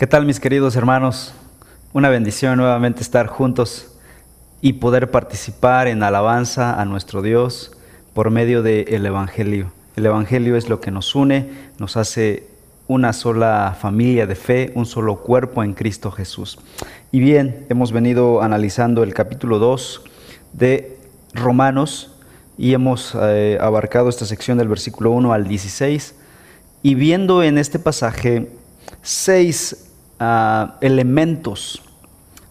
¿Qué tal mis queridos hermanos? Una bendición nuevamente estar juntos y poder participar en alabanza a nuestro Dios por medio del Evangelio. El Evangelio es lo que nos une, nos hace una sola familia de fe, un solo cuerpo en Cristo Jesús. Y bien, hemos venido analizando el capítulo 2 de Romanos y hemos eh, abarcado esta sección del versículo 1 al 16 y viendo en este pasaje seis elementos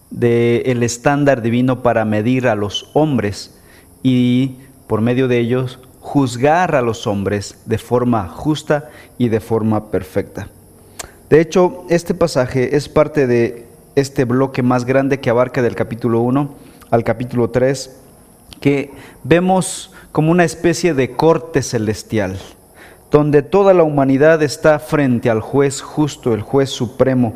del estándar divino para medir a los hombres y por medio de ellos juzgar a los hombres de forma justa y de forma perfecta. De hecho, este pasaje es parte de este bloque más grande que abarca del capítulo 1 al capítulo 3, que vemos como una especie de corte celestial, donde toda la humanidad está frente al juez justo, el juez supremo,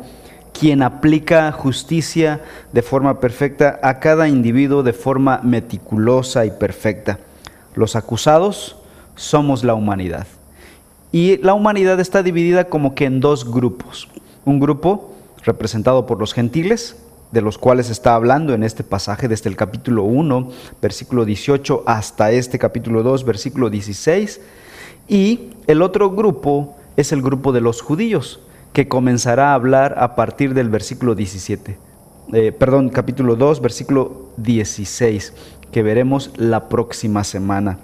quien aplica justicia de forma perfecta a cada individuo de forma meticulosa y perfecta. Los acusados somos la humanidad. Y la humanidad está dividida como que en dos grupos. Un grupo representado por los gentiles, de los cuales está hablando en este pasaje desde el capítulo 1, versículo 18, hasta este capítulo 2, versículo 16. Y el otro grupo es el grupo de los judíos, que comenzará a hablar a partir del versículo 17. Eh, perdón, capítulo 2, versículo 16, que veremos la próxima semana.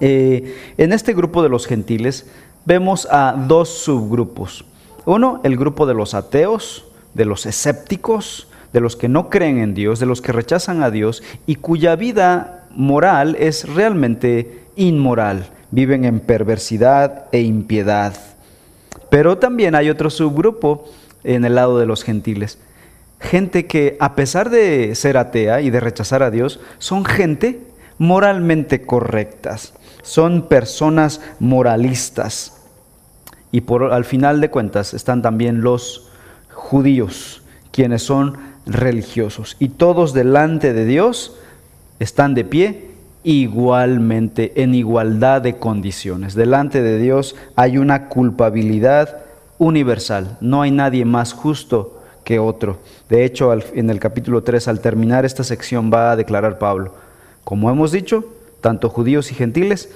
Eh, en este grupo de los gentiles vemos a dos subgrupos. Uno, el grupo de los ateos, de los escépticos, de los que no creen en Dios, de los que rechazan a Dios y cuya vida moral es realmente inmoral. Viven en perversidad e impiedad. Pero también hay otro subgrupo en el lado de los gentiles. Gente que a pesar de ser atea y de rechazar a Dios, son gente moralmente correctas. Son personas moralistas. Y por al final de cuentas están también los judíos, quienes son religiosos. Y todos delante de Dios están de pie igualmente, en igualdad de condiciones. Delante de Dios hay una culpabilidad universal. No hay nadie más justo que otro. De hecho, en el capítulo 3, al terminar esta sección, va a declarar Pablo, como hemos dicho, tanto judíos y gentiles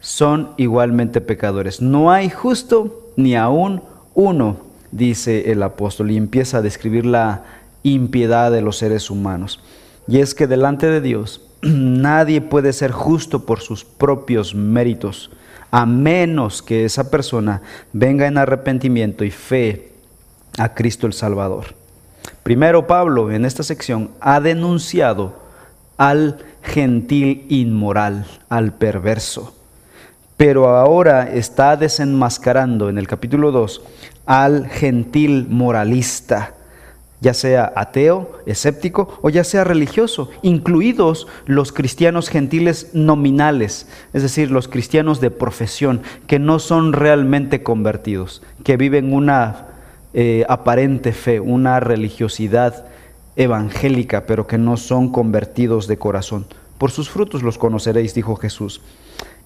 son igualmente pecadores. No hay justo ni aún uno, dice el apóstol, y empieza a describir la impiedad de los seres humanos. Y es que delante de Dios nadie puede ser justo por sus propios méritos, a menos que esa persona venga en arrepentimiento y fe a Cristo el Salvador. Primero Pablo en esta sección ha denunciado al gentil inmoral, al perverso, pero ahora está desenmascarando en el capítulo 2 al gentil moralista, ya sea ateo, escéptico o ya sea religioso, incluidos los cristianos gentiles nominales, es decir, los cristianos de profesión, que no son realmente convertidos, que viven una eh, aparente fe, una religiosidad evangélica, pero que no son convertidos de corazón. Por sus frutos los conoceréis, dijo Jesús.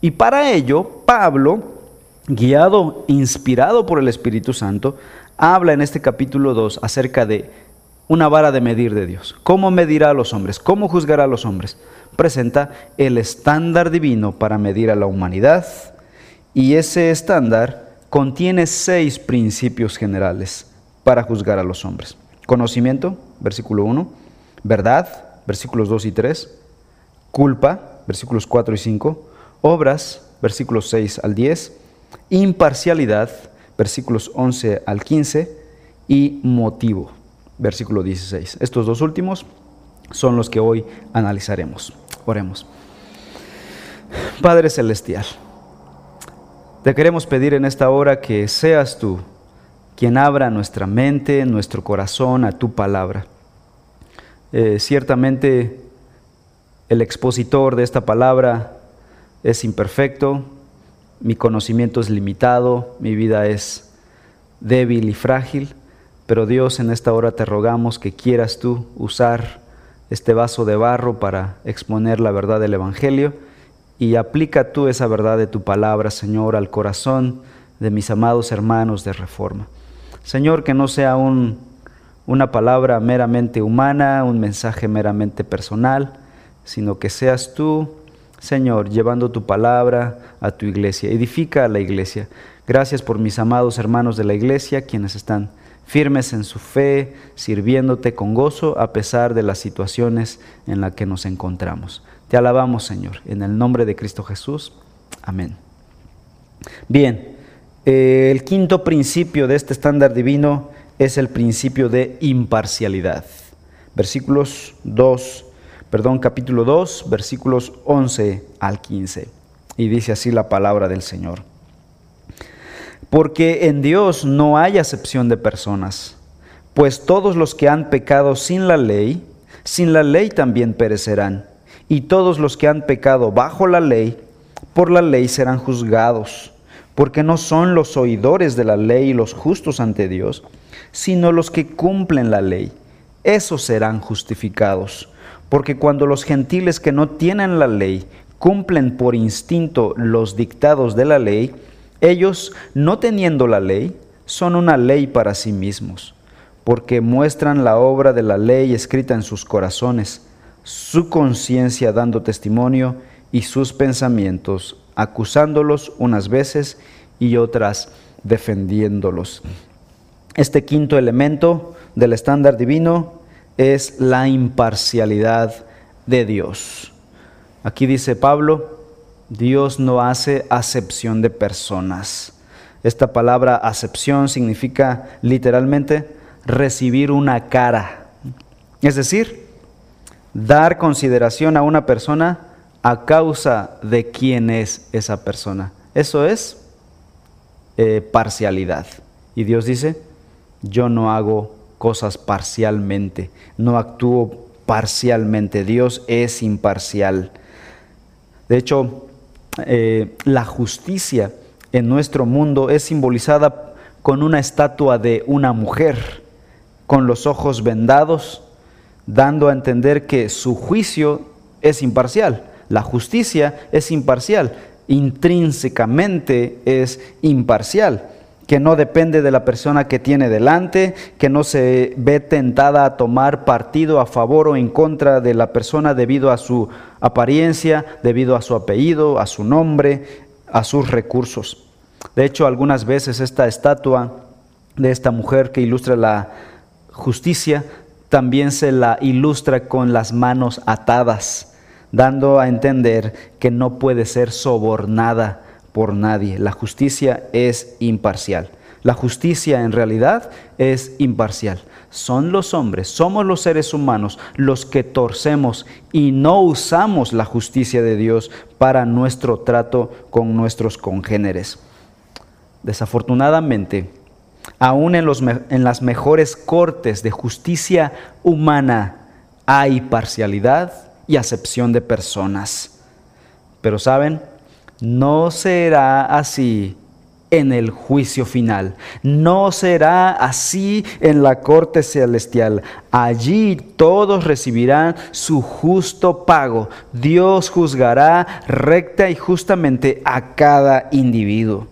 Y para ello, Pablo, guiado, inspirado por el Espíritu Santo, habla en este capítulo 2 acerca de una vara de medir de Dios. ¿Cómo medirá a los hombres? ¿Cómo juzgará a los hombres? Presenta el estándar divino para medir a la humanidad y ese estándar contiene seis principios generales para juzgar a los hombres. Conocimiento, versículo 1, verdad, versículos 2 y 3, culpa, versículos 4 y 5, obras, versículos 6 al 10, imparcialidad, versículos 11 al 15 y motivo, versículo 16. Estos dos últimos son los que hoy analizaremos. Oremos. Padre Celestial, te queremos pedir en esta hora que seas tú quien abra nuestra mente, nuestro corazón a tu palabra. Eh, ciertamente el expositor de esta palabra es imperfecto, mi conocimiento es limitado, mi vida es débil y frágil, pero Dios, en esta hora te rogamos que quieras tú usar este vaso de barro para exponer la verdad del Evangelio y aplica tú esa verdad de tu palabra, Señor, al corazón de mis amados hermanos de reforma. Señor, que no sea un, una palabra meramente humana, un mensaje meramente personal, sino que seas tú, Señor, llevando tu palabra a tu iglesia. Edifica a la iglesia. Gracias por mis amados hermanos de la iglesia, quienes están firmes en su fe, sirviéndote con gozo a pesar de las situaciones en las que nos encontramos. Te alabamos, Señor, en el nombre de Cristo Jesús. Amén. Bien, eh, el quinto principio de este estándar divino es el principio de imparcialidad. Versículos 2, perdón, capítulo 2, versículos 11 al 15. Y dice así la palabra del Señor. Porque en Dios no hay acepción de personas, pues todos los que han pecado sin la ley, sin la ley también perecerán, y todos los que han pecado bajo la ley, por la ley serán juzgados, porque no son los oidores de la ley los justos ante Dios, sino los que cumplen la ley. Esos serán justificados, porque cuando los gentiles que no tienen la ley cumplen por instinto los dictados de la ley, ellos, no teniendo la ley, son una ley para sí mismos, porque muestran la obra de la ley escrita en sus corazones, su conciencia dando testimonio y sus pensamientos, acusándolos unas veces y otras defendiéndolos. Este quinto elemento del estándar divino es la imparcialidad de Dios. Aquí dice Pablo, Dios no hace acepción de personas. Esta palabra acepción significa literalmente recibir una cara. Es decir, dar consideración a una persona a causa de quién es esa persona. Eso es eh, parcialidad. Y Dios dice, yo no hago cosas parcialmente, no actúo parcialmente, Dios es imparcial. De hecho, eh, la justicia en nuestro mundo es simbolizada con una estatua de una mujer con los ojos vendados, dando a entender que su juicio es imparcial, la justicia es imparcial, intrínsecamente es imparcial, que no depende de la persona que tiene delante, que no se ve tentada a tomar partido a favor o en contra de la persona debido a su apariencia, debido a su apellido, a su nombre, a sus recursos. De hecho, algunas veces esta estatua de esta mujer que ilustra la justicia también se la ilustra con las manos atadas, dando a entender que no puede ser sobornada por nadie. La justicia es imparcial. La justicia en realidad es imparcial son los hombres, somos los seres humanos los que torcemos y no usamos la justicia de Dios para nuestro trato con nuestros congéneres. Desafortunadamente, aún en, los, en las mejores cortes de justicia humana hay parcialidad y acepción de personas. Pero saben, no será así en el juicio final. No será así en la corte celestial. Allí todos recibirán su justo pago. Dios juzgará recta y justamente a cada individuo.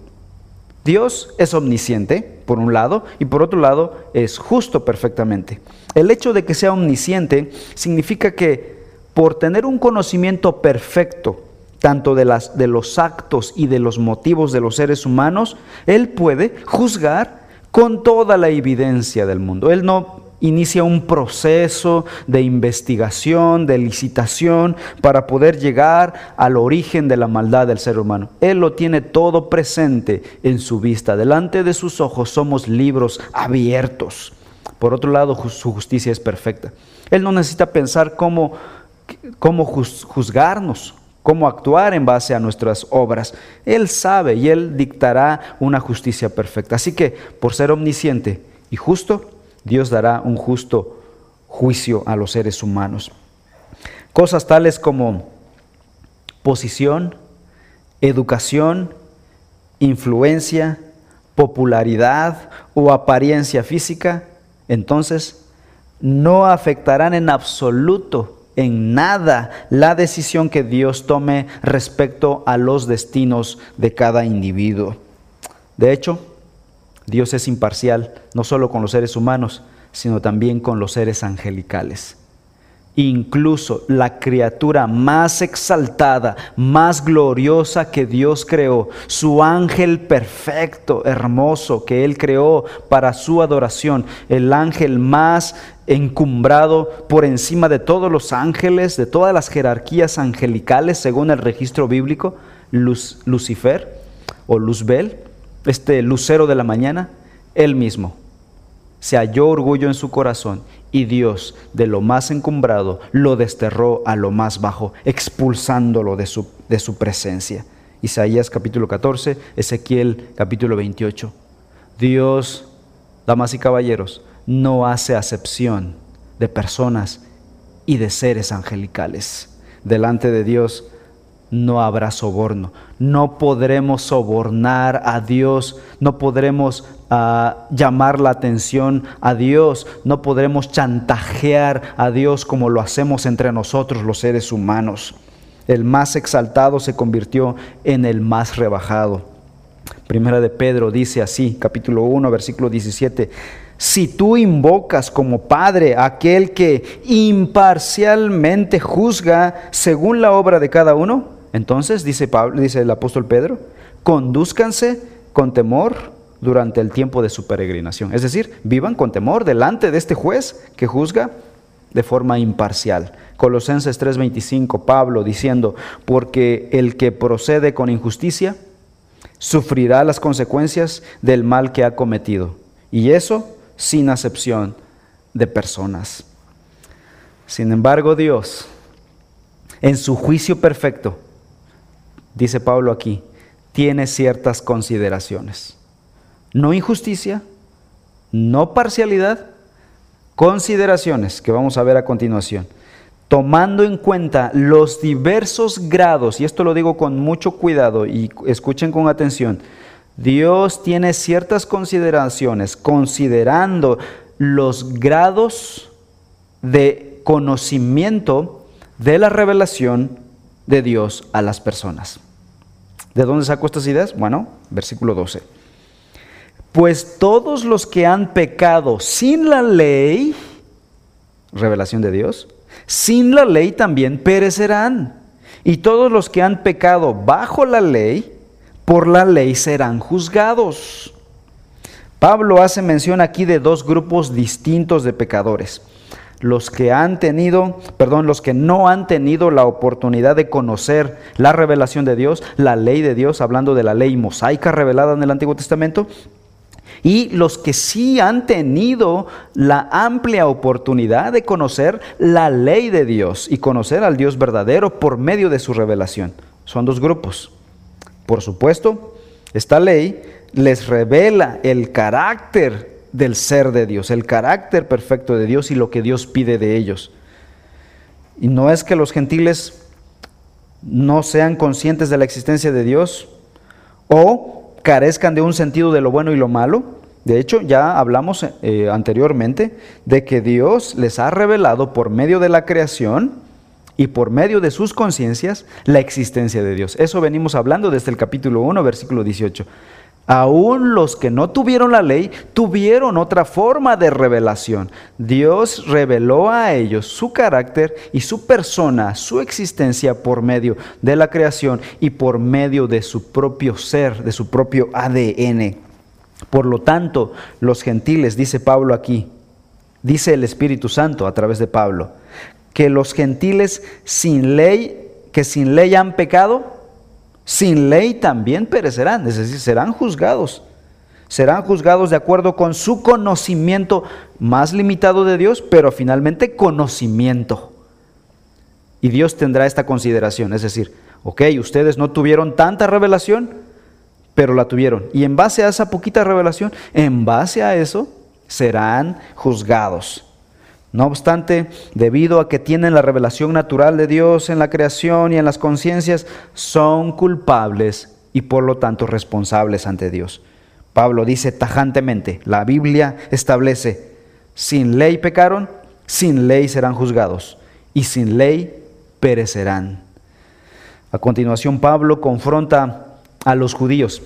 Dios es omnisciente, por un lado, y por otro lado es justo perfectamente. El hecho de que sea omnisciente significa que por tener un conocimiento perfecto tanto de, los actos y de los motivos de los seres humanos, Él puede juzgar con toda la evidencia del mundo. Él no inicia un proceso de investigación, de licitación, para poder llegar al origen de la maldad del ser humano. Él lo tiene todo presente en su vista. Delante de sus ojos somos libros abiertos. Por otro lado, su justicia es perfecta. Él no necesita pensar cómo, cómo juzgarnos cómo actuar en base a nuestras obras. Él sabe y Él dictará una justicia perfecta. Así que, por ser omnisciente y justo, Dios dará un justo juicio a los seres humanos. Cosas tales como posición, educación, influencia, popularidad o apariencia física, entonces no afectarán en absoluto en nada la decisión que Dios tome respecto a los destinos de cada individuo. De hecho, Dios es imparcial, no solo con los seres humanos, sino también con los seres angelicales. Incluso la criatura más exaltada, más gloriosa que Dios creó, su ángel perfecto, hermoso, que Él creó para su adoración, el ángel más encumbrado por encima de todos los ángeles, de todas las jerarquías angelicales, según el registro bíblico, Lucifer o Luzbel, este lucero de la mañana, Él mismo se halló orgullo en su corazón y Dios de lo más encumbrado lo desterró a lo más bajo, expulsándolo de su, de su presencia. Isaías capítulo 14, Ezequiel capítulo 28. Dios, damas y caballeros, no hace acepción de personas y de seres angelicales. Delante de Dios no habrá soborno. No podremos sobornar a Dios, no podremos ah, llamar la atención a Dios, no podremos chantajear a Dios como lo hacemos entre nosotros los seres humanos. El más exaltado se convirtió en el más rebajado. Primera de Pedro dice así, capítulo 1, versículo 17. Si tú invocas como Padre a aquel que imparcialmente juzga según la obra de cada uno, entonces, dice, Pablo, dice el apóstol Pedro, conduzcanse con temor durante el tiempo de su peregrinación. Es decir, vivan con temor delante de este juez que juzga de forma imparcial. Colosenses 3:25, Pablo diciendo, porque el que procede con injusticia sufrirá las consecuencias del mal que ha cometido. Y eso sin acepción de personas. Sin embargo, Dios, en su juicio perfecto, dice Pablo aquí, tiene ciertas consideraciones. No injusticia, no parcialidad, consideraciones que vamos a ver a continuación. Tomando en cuenta los diversos grados, y esto lo digo con mucho cuidado y escuchen con atención, Dios tiene ciertas consideraciones considerando los grados de conocimiento de la revelación de Dios a las personas. ¿De dónde saco estas ideas? Bueno, versículo 12. Pues todos los que han pecado sin la ley, revelación de Dios, sin la ley también perecerán. Y todos los que han pecado bajo la ley, por la ley serán juzgados. Pablo hace mención aquí de dos grupos distintos de pecadores los que han tenido, perdón, los que no han tenido la oportunidad de conocer la revelación de Dios, la ley de Dios, hablando de la ley mosaica revelada en el Antiguo Testamento, y los que sí han tenido la amplia oportunidad de conocer la ley de Dios y conocer al Dios verdadero por medio de su revelación. Son dos grupos. Por supuesto, esta ley les revela el carácter del ser de Dios, el carácter perfecto de Dios y lo que Dios pide de ellos. Y no es que los gentiles no sean conscientes de la existencia de Dios o carezcan de un sentido de lo bueno y lo malo. De hecho, ya hablamos eh, anteriormente de que Dios les ha revelado por medio de la creación y por medio de sus conciencias la existencia de Dios. Eso venimos hablando desde el capítulo 1, versículo 18. Aún los que no tuvieron la ley tuvieron otra forma de revelación. Dios reveló a ellos su carácter y su persona, su existencia por medio de la creación y por medio de su propio ser, de su propio ADN. Por lo tanto, los gentiles, dice Pablo aquí, dice el Espíritu Santo a través de Pablo, que los gentiles sin ley, que sin ley han pecado, sin ley también perecerán, es decir, serán juzgados. Serán juzgados de acuerdo con su conocimiento más limitado de Dios, pero finalmente conocimiento. Y Dios tendrá esta consideración, es decir, ok, ustedes no tuvieron tanta revelación, pero la tuvieron. Y en base a esa poquita revelación, en base a eso, serán juzgados. No obstante, debido a que tienen la revelación natural de Dios en la creación y en las conciencias, son culpables y por lo tanto responsables ante Dios. Pablo dice tajantemente, la Biblia establece, sin ley pecaron, sin ley serán juzgados y sin ley perecerán. A continuación, Pablo confronta a los judíos.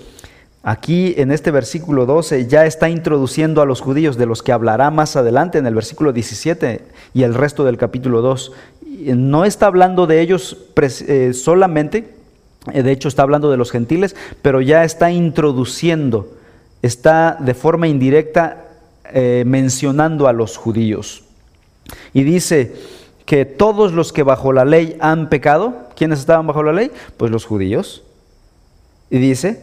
Aquí en este versículo 12 ya está introduciendo a los judíos, de los que hablará más adelante en el versículo 17 y el resto del capítulo 2. No está hablando de ellos eh, solamente, eh, de hecho está hablando de los gentiles, pero ya está introduciendo, está de forma indirecta eh, mencionando a los judíos. Y dice que todos los que bajo la ley han pecado, ¿quiénes estaban bajo la ley? Pues los judíos. Y dice,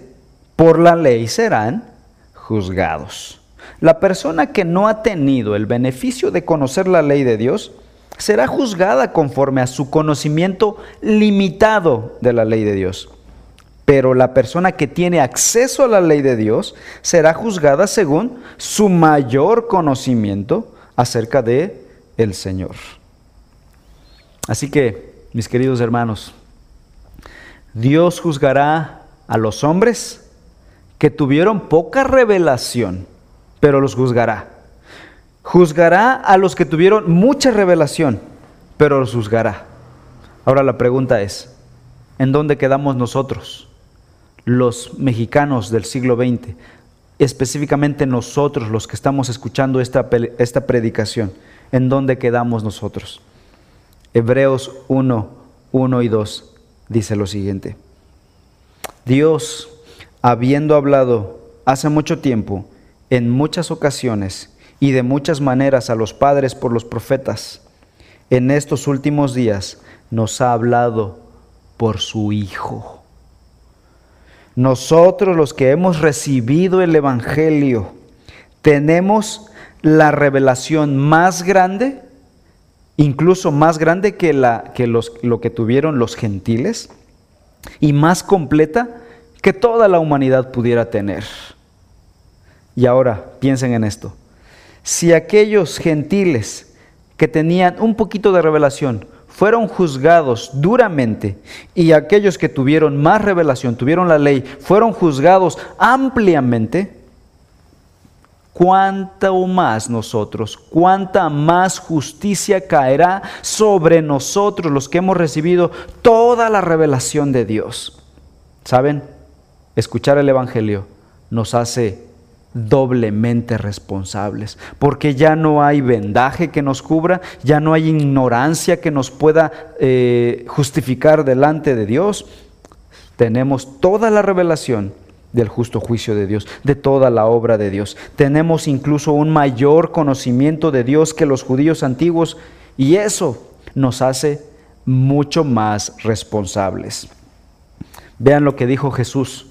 por la ley serán juzgados. La persona que no ha tenido el beneficio de conocer la ley de Dios será juzgada conforme a su conocimiento limitado de la ley de Dios. Pero la persona que tiene acceso a la ley de Dios será juzgada según su mayor conocimiento acerca de el Señor. Así que, mis queridos hermanos, Dios juzgará a los hombres que tuvieron poca revelación, pero los juzgará. Juzgará a los que tuvieron mucha revelación, pero los juzgará. Ahora la pregunta es, ¿en dónde quedamos nosotros, los mexicanos del siglo XX? Específicamente nosotros, los que estamos escuchando esta, esta predicación, ¿en dónde quedamos nosotros? Hebreos 1, 1 y 2 dice lo siguiente. Dios habiendo hablado hace mucho tiempo, en muchas ocasiones y de muchas maneras a los padres por los profetas, en estos últimos días nos ha hablado por su Hijo. Nosotros los que hemos recibido el Evangelio, tenemos la revelación más grande, incluso más grande que, la, que los, lo que tuvieron los gentiles, y más completa que toda la humanidad pudiera tener. Y ahora piensen en esto. Si aquellos gentiles que tenían un poquito de revelación fueron juzgados duramente y aquellos que tuvieron más revelación, tuvieron la ley, fueron juzgados ampliamente, cuánto más nosotros, cuánta más justicia caerá sobre nosotros los que hemos recibido toda la revelación de Dios. ¿Saben? escuchar el Evangelio nos hace doblemente responsables, porque ya no hay vendaje que nos cubra, ya no hay ignorancia que nos pueda eh, justificar delante de Dios. Tenemos toda la revelación del justo juicio de Dios, de toda la obra de Dios. Tenemos incluso un mayor conocimiento de Dios que los judíos antiguos y eso nos hace mucho más responsables. Vean lo que dijo Jesús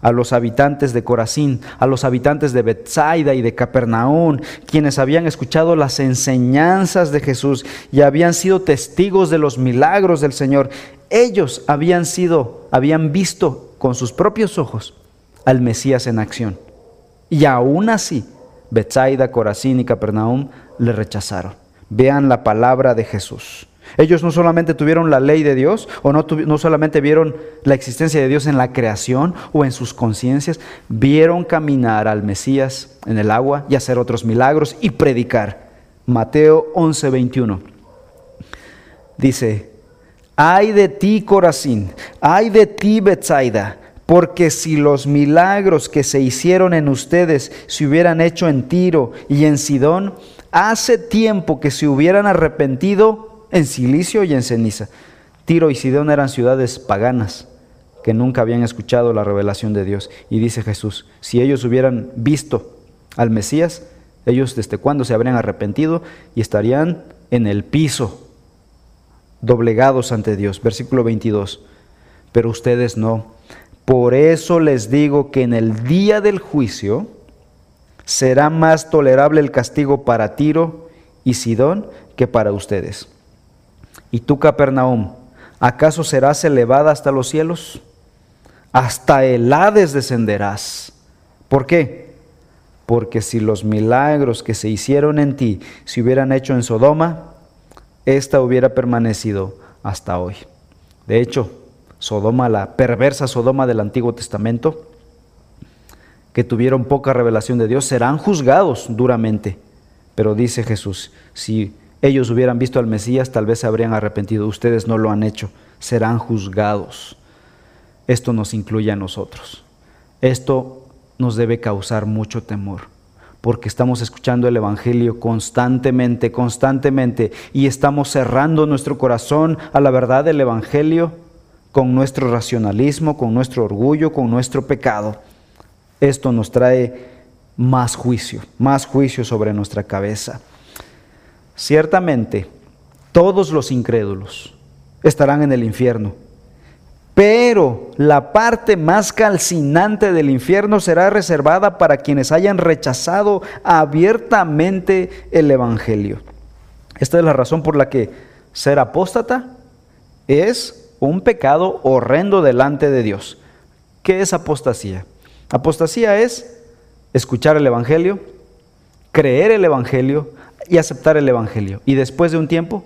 a los habitantes de Corazín, a los habitantes de Bethsaida y de Capernaum, quienes habían escuchado las enseñanzas de Jesús y habían sido testigos de los milagros del Señor. Ellos habían sido, habían visto con sus propios ojos al Mesías en acción. Y aún así, Bethsaida, Corazín y Capernaum le rechazaron. Vean la palabra de Jesús. Ellos no solamente tuvieron la ley de Dios o no, solamente vieron la existencia de Dios en la creación o en sus conciencias, vieron caminar al Mesías en el agua y hacer otros milagros y predicar. Mateo 11:21 dice, ay de ti Corazín, ay de ti Betsaida, porque si los milagros que se hicieron en ustedes se hubieran hecho en Tiro y en Sidón, hace tiempo que se hubieran arrepentido en silicio y en ceniza. Tiro y Sidón eran ciudades paganas que nunca habían escuchado la revelación de Dios. Y dice Jesús, si ellos hubieran visto al Mesías, ellos desde cuándo se habrían arrepentido y estarían en el piso, doblegados ante Dios. Versículo 22. Pero ustedes no. Por eso les digo que en el día del juicio será más tolerable el castigo para Tiro y Sidón que para ustedes. ¿Y tú, Capernaum, acaso serás elevada hasta los cielos? Hasta el Hades descenderás. ¿Por qué? Porque si los milagros que se hicieron en ti se hubieran hecho en Sodoma, ésta hubiera permanecido hasta hoy. De hecho, Sodoma, la perversa Sodoma del Antiguo Testamento, que tuvieron poca revelación de Dios, serán juzgados duramente. Pero dice Jesús, si ellos hubieran visto al Mesías, tal vez se habrían arrepentido. Ustedes no lo han hecho, serán juzgados. Esto nos incluye a nosotros. Esto nos debe causar mucho temor, porque estamos escuchando el Evangelio constantemente, constantemente, y estamos cerrando nuestro corazón a la verdad del Evangelio con nuestro racionalismo, con nuestro orgullo, con nuestro pecado. Esto nos trae más juicio, más juicio sobre nuestra cabeza. Ciertamente, todos los incrédulos estarán en el infierno, pero la parte más calcinante del infierno será reservada para quienes hayan rechazado abiertamente el Evangelio. Esta es la razón por la que ser apóstata es un pecado horrendo delante de Dios. ¿Qué es apostasía? Apostasía es escuchar el Evangelio, creer el Evangelio y aceptar el Evangelio. Y después de un tiempo,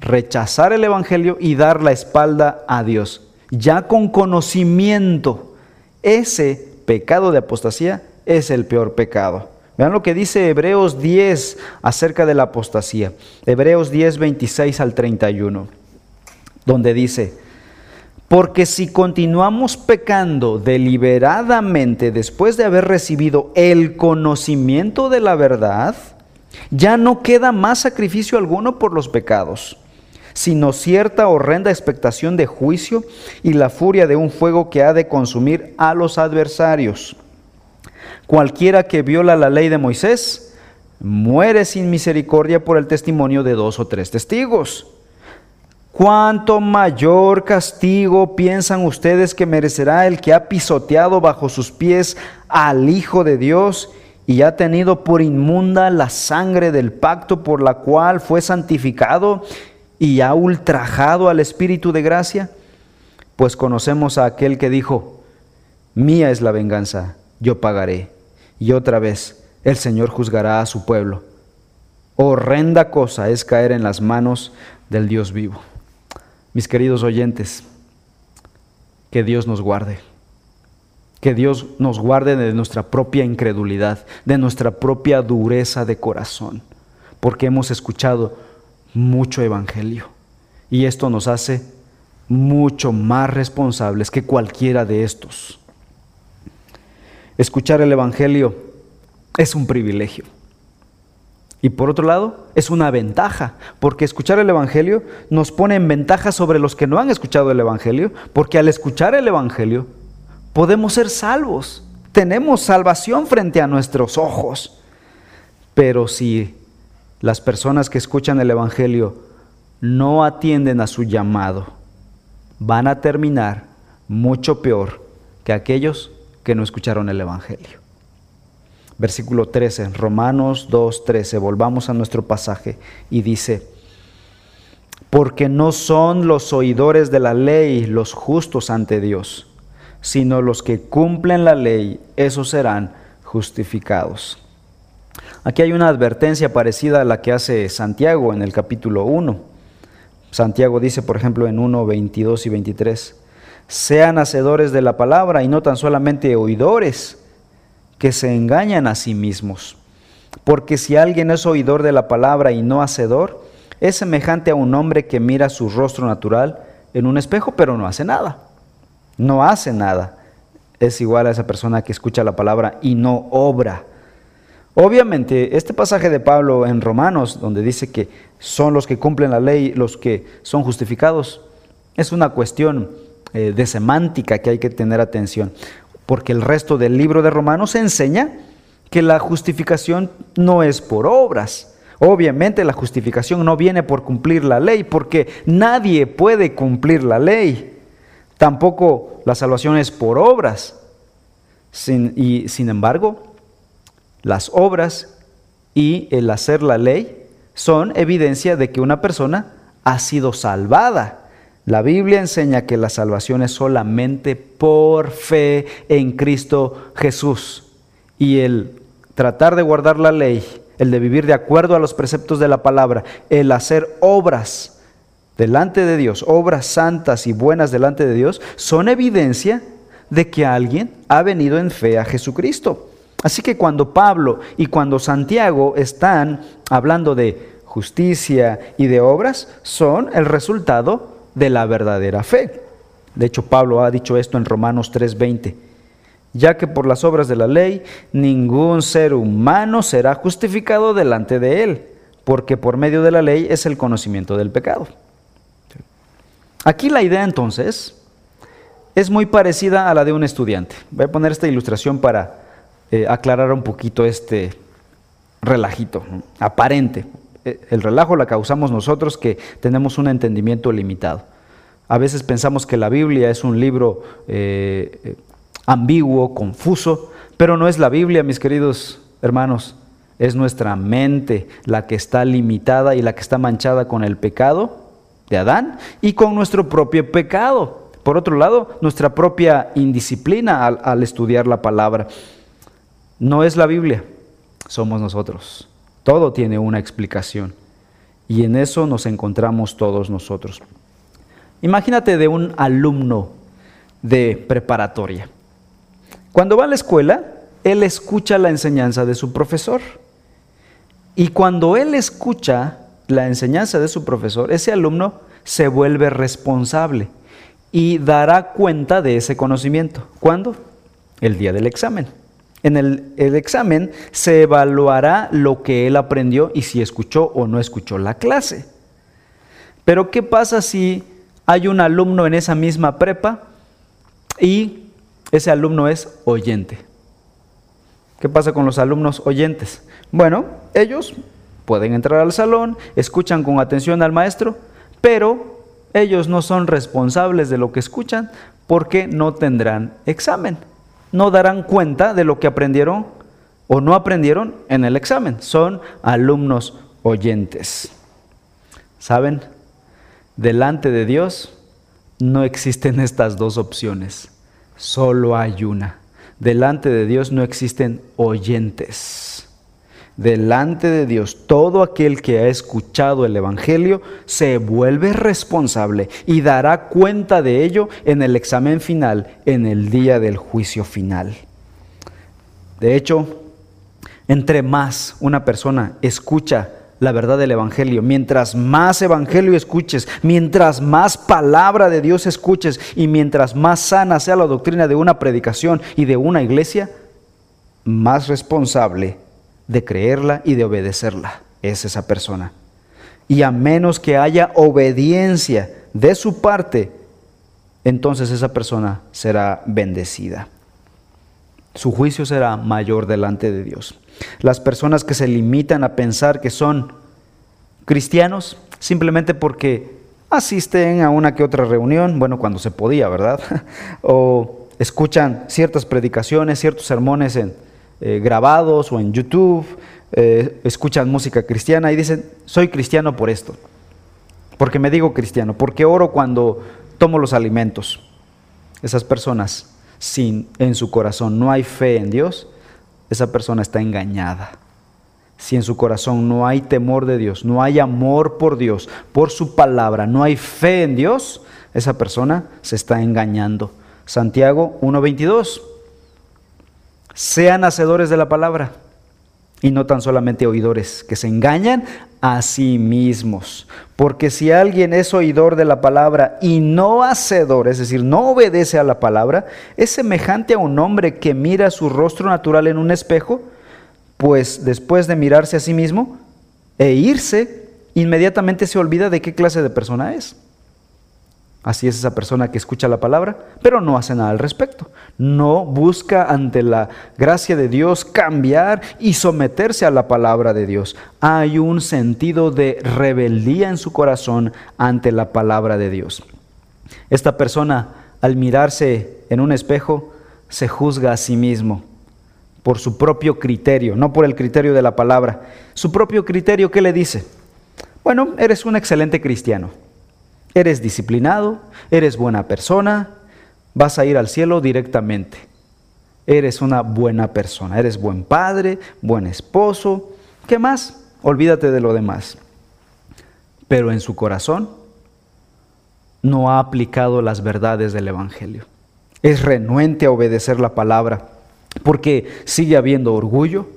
rechazar el Evangelio y dar la espalda a Dios. Ya con conocimiento, ese pecado de apostasía es el peor pecado. Vean lo que dice Hebreos 10 acerca de la apostasía. Hebreos 10, 26 al 31, donde dice, porque si continuamos pecando deliberadamente después de haber recibido el conocimiento de la verdad, ya no queda más sacrificio alguno por los pecados, sino cierta horrenda expectación de juicio y la furia de un fuego que ha de consumir a los adversarios. Cualquiera que viola la ley de Moisés muere sin misericordia por el testimonio de dos o tres testigos. ¿Cuánto mayor castigo piensan ustedes que merecerá el que ha pisoteado bajo sus pies al Hijo de Dios y ha tenido por inmunda la sangre del pacto por la cual fue santificado y ha ultrajado al Espíritu de gracia? Pues conocemos a aquel que dijo, mía es la venganza, yo pagaré. Y otra vez, el Señor juzgará a su pueblo. Horrenda cosa es caer en las manos del Dios vivo. Mis queridos oyentes, que Dios nos guarde. Que Dios nos guarde de nuestra propia incredulidad, de nuestra propia dureza de corazón, porque hemos escuchado mucho evangelio y esto nos hace mucho más responsables que cualquiera de estos. Escuchar el evangelio es un privilegio. Y por otro lado, es una ventaja, porque escuchar el Evangelio nos pone en ventaja sobre los que no han escuchado el Evangelio, porque al escuchar el Evangelio podemos ser salvos, tenemos salvación frente a nuestros ojos. Pero si las personas que escuchan el Evangelio no atienden a su llamado, van a terminar mucho peor que aquellos que no escucharon el Evangelio versículo 13, Romanos 2, 13, volvamos a nuestro pasaje y dice, porque no son los oidores de la ley los justos ante Dios, sino los que cumplen la ley, esos serán justificados. Aquí hay una advertencia parecida a la que hace Santiago en el capítulo 1. Santiago dice, por ejemplo, en 1, 22 y 23, sean hacedores de la palabra y no tan solamente oidores, que se engañan a sí mismos. Porque si alguien es oidor de la palabra y no hacedor, es semejante a un hombre que mira su rostro natural en un espejo, pero no hace nada. No hace nada. Es igual a esa persona que escucha la palabra y no obra. Obviamente, este pasaje de Pablo en Romanos, donde dice que son los que cumplen la ley los que son justificados, es una cuestión eh, de semántica que hay que tener atención porque el resto del libro de Romanos enseña que la justificación no es por obras. Obviamente la justificación no viene por cumplir la ley, porque nadie puede cumplir la ley. Tampoco la salvación es por obras. y sin embargo, las obras y el hacer la ley son evidencia de que una persona ha sido salvada. La Biblia enseña que la salvación es solamente por fe en Cristo Jesús. Y el tratar de guardar la ley, el de vivir de acuerdo a los preceptos de la palabra, el hacer obras delante de Dios, obras santas y buenas delante de Dios, son evidencia de que alguien ha venido en fe a Jesucristo. Así que cuando Pablo y cuando Santiago están hablando de justicia y de obras, son el resultado de la verdadera fe. De hecho, Pablo ha dicho esto en Romanos 3:20. ya que por las obras de la ley ningún ser humano será justificado delante de él, porque por medio de la ley es el conocimiento del pecado. Aquí la idea entonces es muy parecida a la de un estudiante. Voy a poner esta ilustración para eh, aclarar un poquito este relajito aparente. Eh, el relajo la causamos nosotros que tenemos un entendimiento limitado. A veces pensamos que la Biblia es un libro eh, ambiguo, confuso, pero no es la Biblia, mis queridos hermanos. Es nuestra mente la que está limitada y la que está manchada con el pecado de Adán y con nuestro propio pecado. Por otro lado, nuestra propia indisciplina al, estudiar la palabra. No es la Biblia, somos nosotros. Todo tiene una explicación y en eso nos encontramos todos nosotros. Imagínate de un alumno de preparatoria. Cuando va a la escuela, él escucha la enseñanza de su profesor. Y cuando él escucha la enseñanza de su profesor, ese alumno se vuelve responsable y dará cuenta de ese conocimiento. ¿Cuándo? El día del examen. En el, examen se evaluará lo que él aprendió y si escuchó o no escuchó la clase. Pero ¿qué pasa si hay un alumno en esa misma prepa y ese alumno es oyente? ¿Qué pasa con los alumnos oyentes? Bueno, ellos pueden entrar al salón, escuchan con atención al maestro, pero ellos no son responsables de lo que escuchan porque no tendrán examen. No darán cuenta de lo que aprendieron o no aprendieron en el examen. Son alumnos oyentes. ¿Saben? Delante de Dios no existen estas dos opciones. Solo hay una. Delante de Dios no existen oyentes delante de Dios, todo aquel que ha escuchado el Evangelio se vuelve responsable y dará cuenta de ello en el examen final, en el día del juicio final. De hecho, entre más una persona escucha la verdad del Evangelio, mientras más Evangelio escuches, mientras más palabra de Dios escuches y mientras más sana sea la doctrina de una predicación y de una iglesia, más responsable de creerla y de obedecerla. Es esa persona. Y a menos que haya obediencia de su parte, entonces esa persona será bendecida. Su juicio será mayor delante de Dios. Las personas que se limitan a pensar que son cristianos simplemente porque asisten a una que otra reunión, bueno, cuando se podía, ¿verdad? o escuchan ciertas predicaciones, ciertos sermones en, eh, grabados o en YouTube, eh, escuchan música cristiana y dicen, soy cristiano por esto, porque me digo cristiano, porque oro cuando tomo los alimentos. Esas personas, sin en su corazón no hay fe en Dios, esa persona está engañada. Si en su corazón no hay temor de Dios, no hay amor por Dios, por su palabra, no hay fe en Dios, esa persona se está engañando. Santiago 1.22 sean hacedores de la palabra y no tan solamente oidores, que se engañan a sí mismos. Porque si alguien es oidor de la palabra y no hacedor, es decir, no obedece a la palabra, es semejante a un hombre que mira su rostro natural en un espejo, pues después de mirarse a sí mismo e irse, inmediatamente se olvida de qué clase de persona es. Así es esa persona que escucha la palabra, pero no hace nada al respecto. No busca ante la gracia de Dios cambiar y someterse a la palabra de Dios. Hay un sentido de rebeldía en su corazón ante la palabra de Dios. Esta persona, al mirarse en un espejo, se juzga a sí mismo por su propio criterio, no por el criterio de la palabra. Su propio criterio, ¿qué le dice? Bueno, eres un excelente cristiano eres disciplinado, eres buena persona, vas a ir al cielo directamente. Eres una buena persona, eres buen padre, buen esposo. ¿Qué más? Olvídate de lo demás. Pero en su corazón no ha aplicado las verdades del Evangelio. Es renuente a obedecer la palabra porque sigue habiendo orgullo,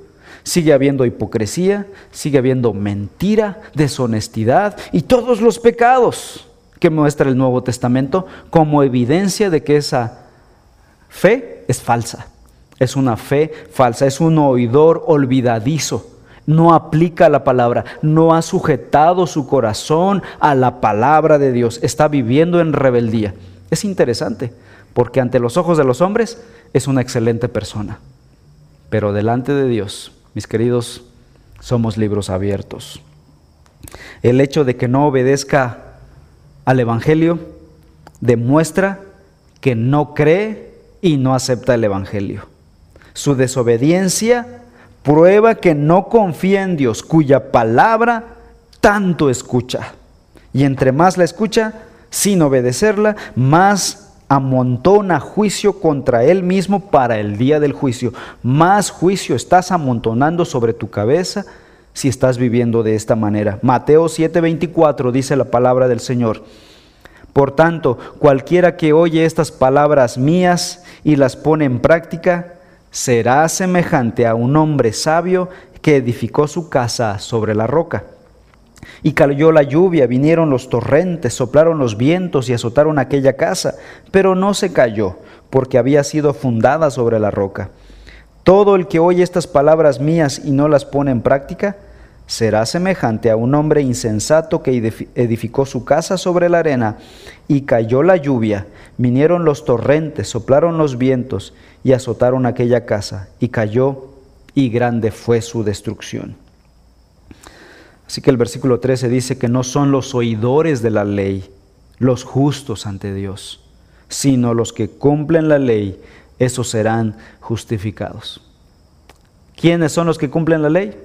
sigue habiendo hipocresía, sigue habiendo mentira, deshonestidad y todos los pecados que muestra el Nuevo Testamento como evidencia de que esa fe es falsa. Es una fe falsa, es un oidor olvidadizo. No aplica la palabra, no ha sujetado su corazón a la palabra de Dios, está viviendo en rebeldía. Es interesante, porque ante los ojos de los hombres es una excelente persona, pero delante de Dios, mis queridos, somos libros abiertos. El hecho de que no obedezca al Evangelio demuestra que no cree y no acepta el Evangelio. Su desobediencia prueba que no confía en Dios, cuya palabra tanto escucha. Y entre más la escucha, sin obedecerla, más amontona juicio contra él mismo para el día del juicio. Más juicio estás amontonando sobre tu cabeza si estás viviendo de esta manera. Mateo 7:24 dice la palabra del Señor. Por tanto, cualquiera que oye estas palabras mías y las pone en práctica, será semejante a un hombre sabio que edificó su casa sobre la roca. Y cayó la lluvia, vinieron los torrentes, soplaron los vientos y azotaron aquella casa, pero no se cayó, porque había sido fundada sobre la roca. Todo el que oye estas palabras mías y no las pone en práctica, será semejante a un hombre insensato que edificó su casa sobre la arena y cayó la lluvia, vinieron los torrentes, soplaron los vientos y azotaron aquella casa y cayó y grande fue su destrucción. Así que el versículo 13 dice que no son los oidores de la ley los justos ante Dios, sino los que cumplen la ley, esos serán justificados. ¿Quiénes son los que cumplen la ley?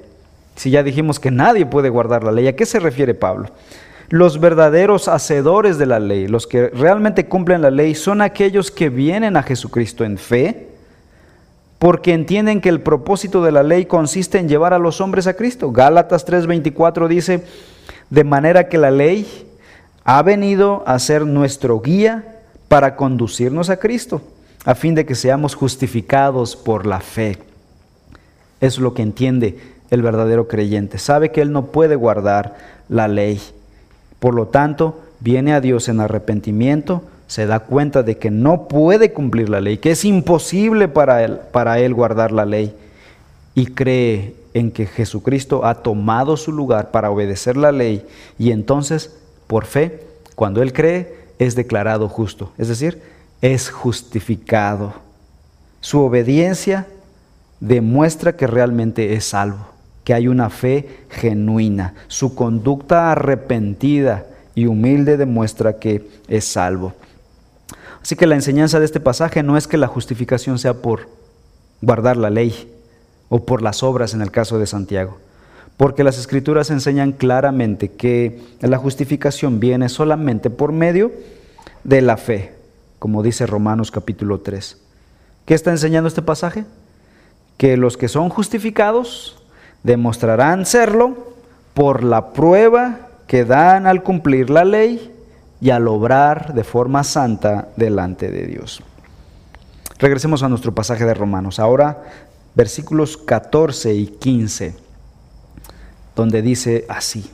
Si ya dijimos que nadie puede guardar la ley, ¿a qué se refiere Pablo? Los verdaderos hacedores de la ley, los que realmente cumplen la ley, son aquellos que vienen a Jesucristo en fe, porque entienden que el propósito de la ley consiste en llevar a los hombres a Cristo. Gálatas 3:24 dice, de manera que la ley ha venido a ser nuestro guía para conducirnos a Cristo, a fin de que seamos justificados por la fe. Es lo que entiende el verdadero creyente. Sabe que él no puede guardar la ley. Por lo tanto, viene a Dios en arrepentimiento, se da cuenta de que no puede cumplir la ley, que es imposible para él, para él guardar la ley y cree en que Jesucristo ha tomado su lugar para obedecer la ley y entonces, por fe, cuando él cree, es declarado justo, es decir, es justificado. Su obediencia demuestra que realmente es salvo que hay una fe genuina. Su conducta arrepentida y humilde demuestra que es salvo. Así que la enseñanza de este pasaje no es que la justificación sea por guardar la ley o por las obras en el caso de Santiago, porque las escrituras enseñan claramente que la justificación viene solamente por medio de la fe, como dice Romanos capítulo 3. ¿Qué está enseñando este pasaje? Que los que son justificados demostrarán serlo por la prueba que dan al cumplir la ley y al obrar de forma santa delante de Dios. Regresemos a nuestro pasaje de Romanos. Ahora versículos 14 y 15, donde dice así.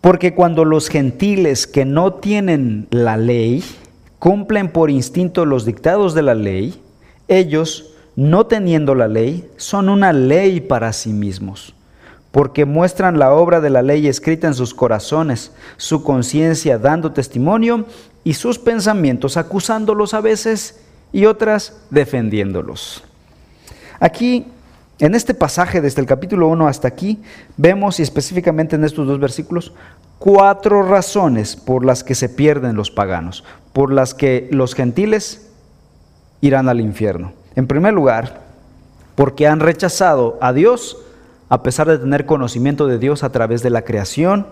Porque cuando los gentiles que no tienen la ley cumplen por instinto los dictados de la ley, ellos no teniendo la ley, son una ley para sí mismos, porque muestran la obra de la ley escrita en sus corazones, su conciencia dando testimonio y sus pensamientos acusándolos a veces y otras defendiéndolos. Aquí, en este pasaje, desde el capítulo 1 hasta aquí, vemos, y específicamente en estos dos versículos, cuatro razones por las que se pierden los paganos, por las que los gentiles irán al infierno. En primer lugar, porque han rechazado a Dios a pesar de tener conocimiento de Dios a través de la creación.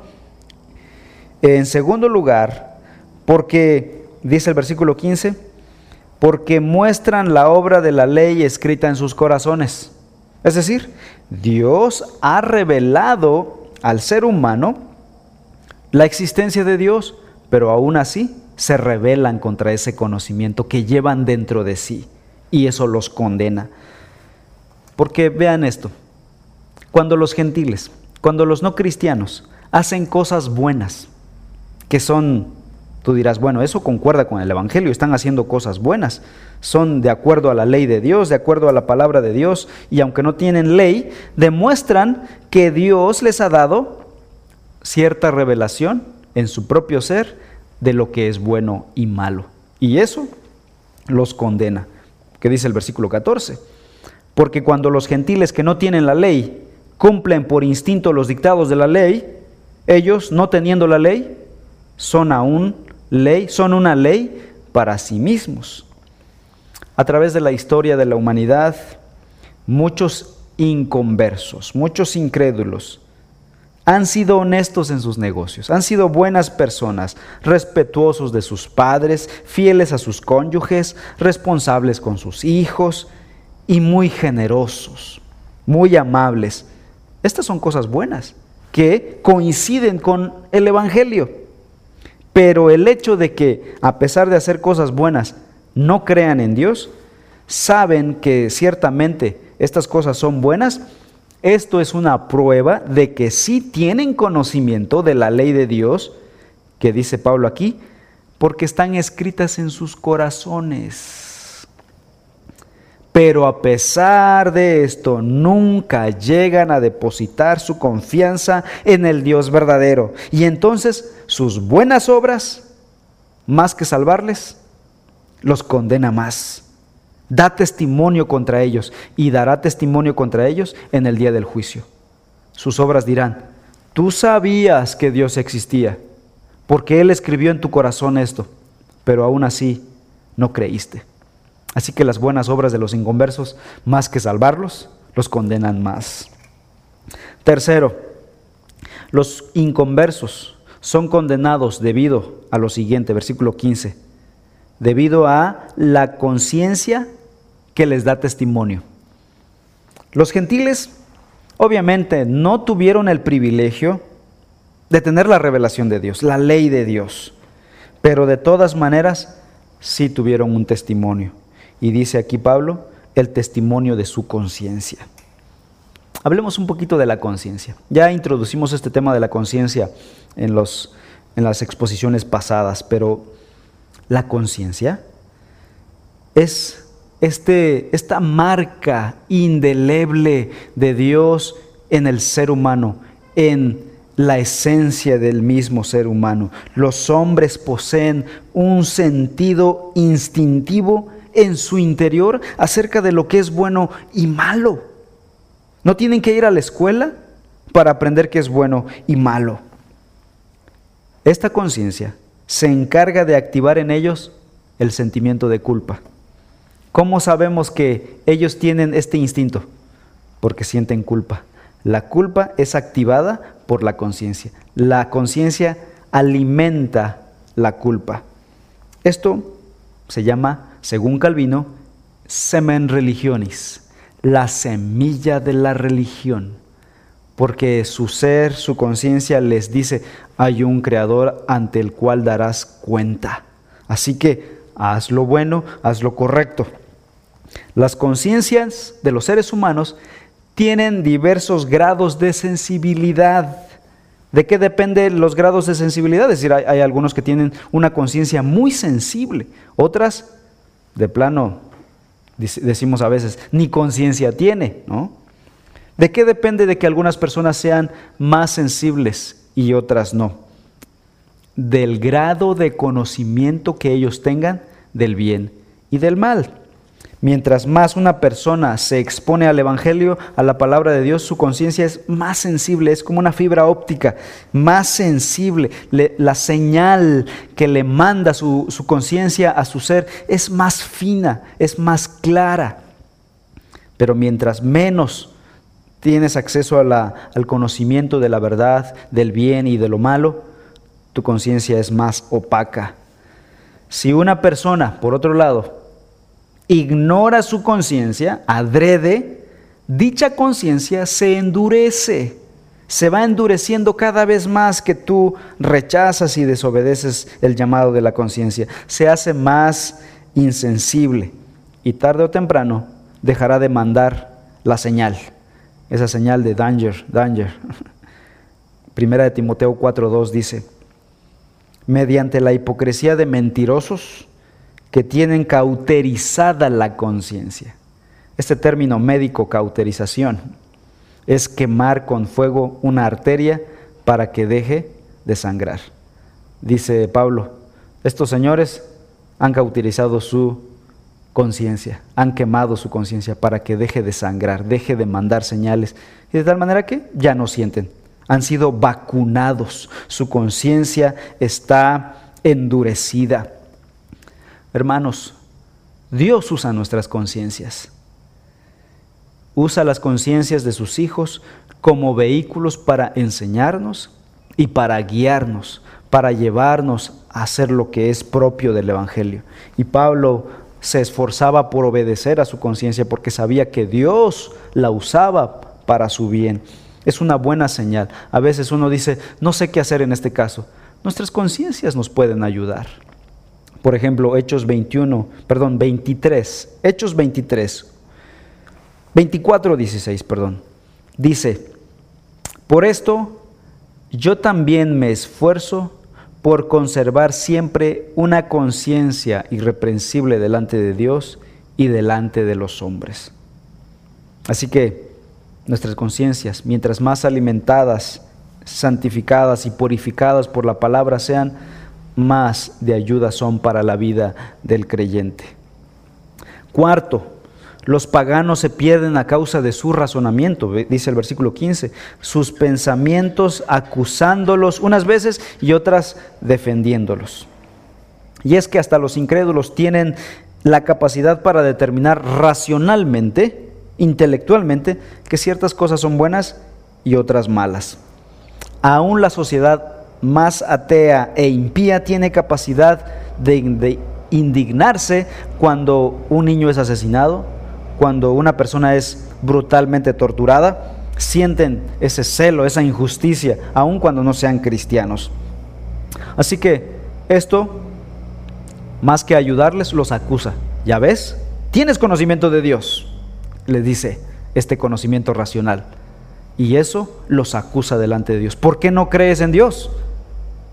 En segundo lugar, porque, dice el versículo 15, porque muestran la obra de la ley escrita en sus corazones. Es decir, Dios ha revelado al ser humano la existencia de Dios, pero aún así se rebelan contra ese conocimiento que llevan dentro de sí y eso los condena. Porque vean esto, cuando los gentiles, cuando los no cristianos hacen cosas buenas, que son Tú dirás, bueno, eso concuerda con el Evangelio, están haciendo cosas buenas, son de acuerdo a la ley de Dios, de acuerdo a la palabra de Dios, y aunque no tienen ley, demuestran que Dios les ha dado cierta revelación en su propio ser de lo que es bueno y malo. Y eso los condena. ¿Qué dice el versículo 14? Porque cuando los gentiles que no tienen la ley cumplen por instinto los dictados de la ley, ellos, no teniendo la ley, son aún ley, son una ley para sí mismos. A través de la historia de la humanidad, muchos inconversos, muchos incrédulos, han sido honestos en sus negocios, han sido buenas personas, respetuosos de sus padres, fieles a sus cónyuges, responsables con sus hijos y muy generosos, muy amables. Estas son cosas buenas que coinciden con el Evangelio. Pero el hecho de que, a pesar de hacer cosas buenas, no crean en Dios, saben que ciertamente estas cosas son buenas, esto es una prueba de que sí tienen conocimiento de la ley de Dios, que dice Pablo aquí, porque están escritas en sus corazones. Pero a pesar de esto, nunca llegan a depositar su confianza en el Dios verdadero. Y entonces sus buenas obras, más que salvarles, los condena más. Da testimonio contra ellos y dará testimonio contra ellos en el día del juicio. Sus obras dirán, tú sabías que Dios existía, porque Él escribió en tu corazón esto, pero aún así no creíste. Así que las buenas obras de los inconversos, más que salvarlos, los condenan más. Tercero, los inconversos son condenados debido a lo siguiente, versículo 15, debido a la conciencia que les da testimonio. Los gentiles obviamente no tuvieron el privilegio de tener la revelación de Dios, la ley de Dios, pero de todas maneras sí tuvieron un testimonio. Y dice aquí Pablo, el testimonio de su conciencia. Hablemos un poquito de la conciencia. Ya introducimos este tema de la conciencia en, en las exposiciones pasadas, pero la conciencia es este, esta marca indeleble de Dios en el ser humano, en la esencia del mismo ser humano. Los hombres poseen un sentido instintivo en su interior acerca de lo que es bueno y malo. No tienen que ir a la escuela para aprender qué es bueno y malo. Esta conciencia se encarga de activar en ellos el sentimiento de culpa. ¿Cómo sabemos que ellos tienen este instinto? Porque sienten culpa. La culpa es activada por la conciencia. La conciencia alimenta la culpa. Esto se llama según Calvino, semen religionis, la semilla de la religión, porque su ser, su conciencia les dice, hay un creador ante el cual darás cuenta. Así que haz lo bueno, haz lo correcto. Las conciencias de los seres humanos tienen diversos grados de sensibilidad. ¿De qué dependen los grados de sensibilidad? Es decir, hay, hay algunos que tienen una conciencia muy sensible, otras de plano, decimos a veces, ni conciencia tiene, ¿no? ¿De qué depende de que algunas personas sean más sensibles y otras no? Del grado de conocimiento que ellos tengan del bien y del mal. Mientras más una persona se expone al Evangelio, a la palabra de Dios, su conciencia es más sensible, es como una fibra óptica, más sensible. la señal que le manda su, conciencia a su ser es más fina, es más clara. Pero mientras menos tienes acceso al conocimiento de la verdad, del bien y de lo malo, tu conciencia es más opaca. Si una persona, por otro lado, ignora su conciencia, adrede, dicha conciencia se endurece, se va endureciendo cada vez más que tú rechazas y desobedeces el llamado de la conciencia, se hace más insensible y tarde o temprano dejará de mandar la señal, esa señal de danger, danger. Primera de Timoteo 4:2 dice, mediante la hipocresía de mentirosos que tienen cauterizada la conciencia. Este término médico, cauterización, es quemar con fuego una arteria para que deje de sangrar. Dice Pablo, estos señores han cauterizado su conciencia, han quemado su conciencia para que deje de sangrar, deje de mandar señales, y de tal manera que ya no sienten, han sido vacunados, su conciencia está endurecida. Hermanos, Dios usa nuestras conciencias, usa las conciencias de sus hijos como vehículos para enseñarnos y para guiarnos, para llevarnos a hacer lo que es propio del Evangelio. Y Pablo se esforzaba por obedecer a su conciencia porque sabía que Dios la usaba para su bien. Es una buena señal. A veces uno dice, no sé qué hacer en este caso. Nuestras conciencias nos pueden ayudar. Por ejemplo, Hechos 21, perdón, 23, Hechos 23, 24, 16, perdón. Dice, por esto yo también me esfuerzo por conservar siempre una conciencia irreprensible delante de Dios y delante de los hombres. Así que nuestras conciencias, mientras más alimentadas, santificadas y purificadas por la palabra sean, más de ayuda son para la vida del creyente. Cuarto, los paganos se pierden a causa de su razonamiento, dice el versículo 15, sus pensamientos acusándolos unas veces y otras defendiéndolos. Y es que hasta los incrédulos tienen la capacidad para determinar racionalmente, intelectualmente, que ciertas cosas son buenas y otras malas. Aún la sociedad más atea e impía tiene capacidad de, indignarse cuando un niño es asesinado, cuando una persona es brutalmente torturada, sienten ese celo, esa injusticia, aun cuando no sean cristianos. Así que esto, más que ayudarles, los acusa. ¿Ya ves? Tienes conocimiento de Dios, le dice este conocimiento racional. Y eso los acusa delante de Dios. ¿Por qué no crees en Dios?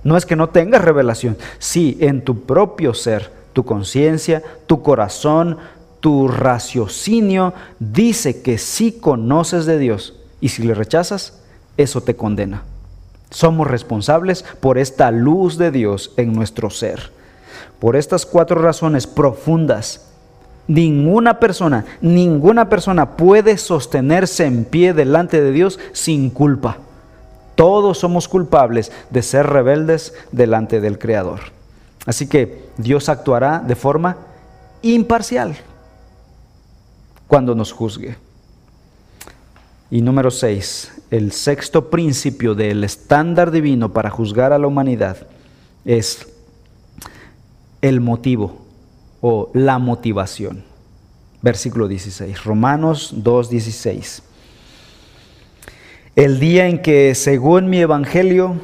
No es que no tengas revelación. Sí, en tu propio ser, tu conciencia, tu corazón, tu raciocinio dice que sí conoces de Dios. Y si le rechazas, eso te condena. Somos responsables por esta luz de Dios en nuestro ser. Por estas cuatro razones profundas, ninguna persona, ninguna persona puede sostenerse en pie delante de Dios sin culpa. Todos somos culpables de ser rebeldes delante del Creador. Así que Dios actuará de forma imparcial cuando nos juzgue. Y número seis, el sexto principio del estándar divino para juzgar a la humanidad es el motivo o la motivación. Versículo 16, Romanos 2.16 el día en que, según mi evangelio,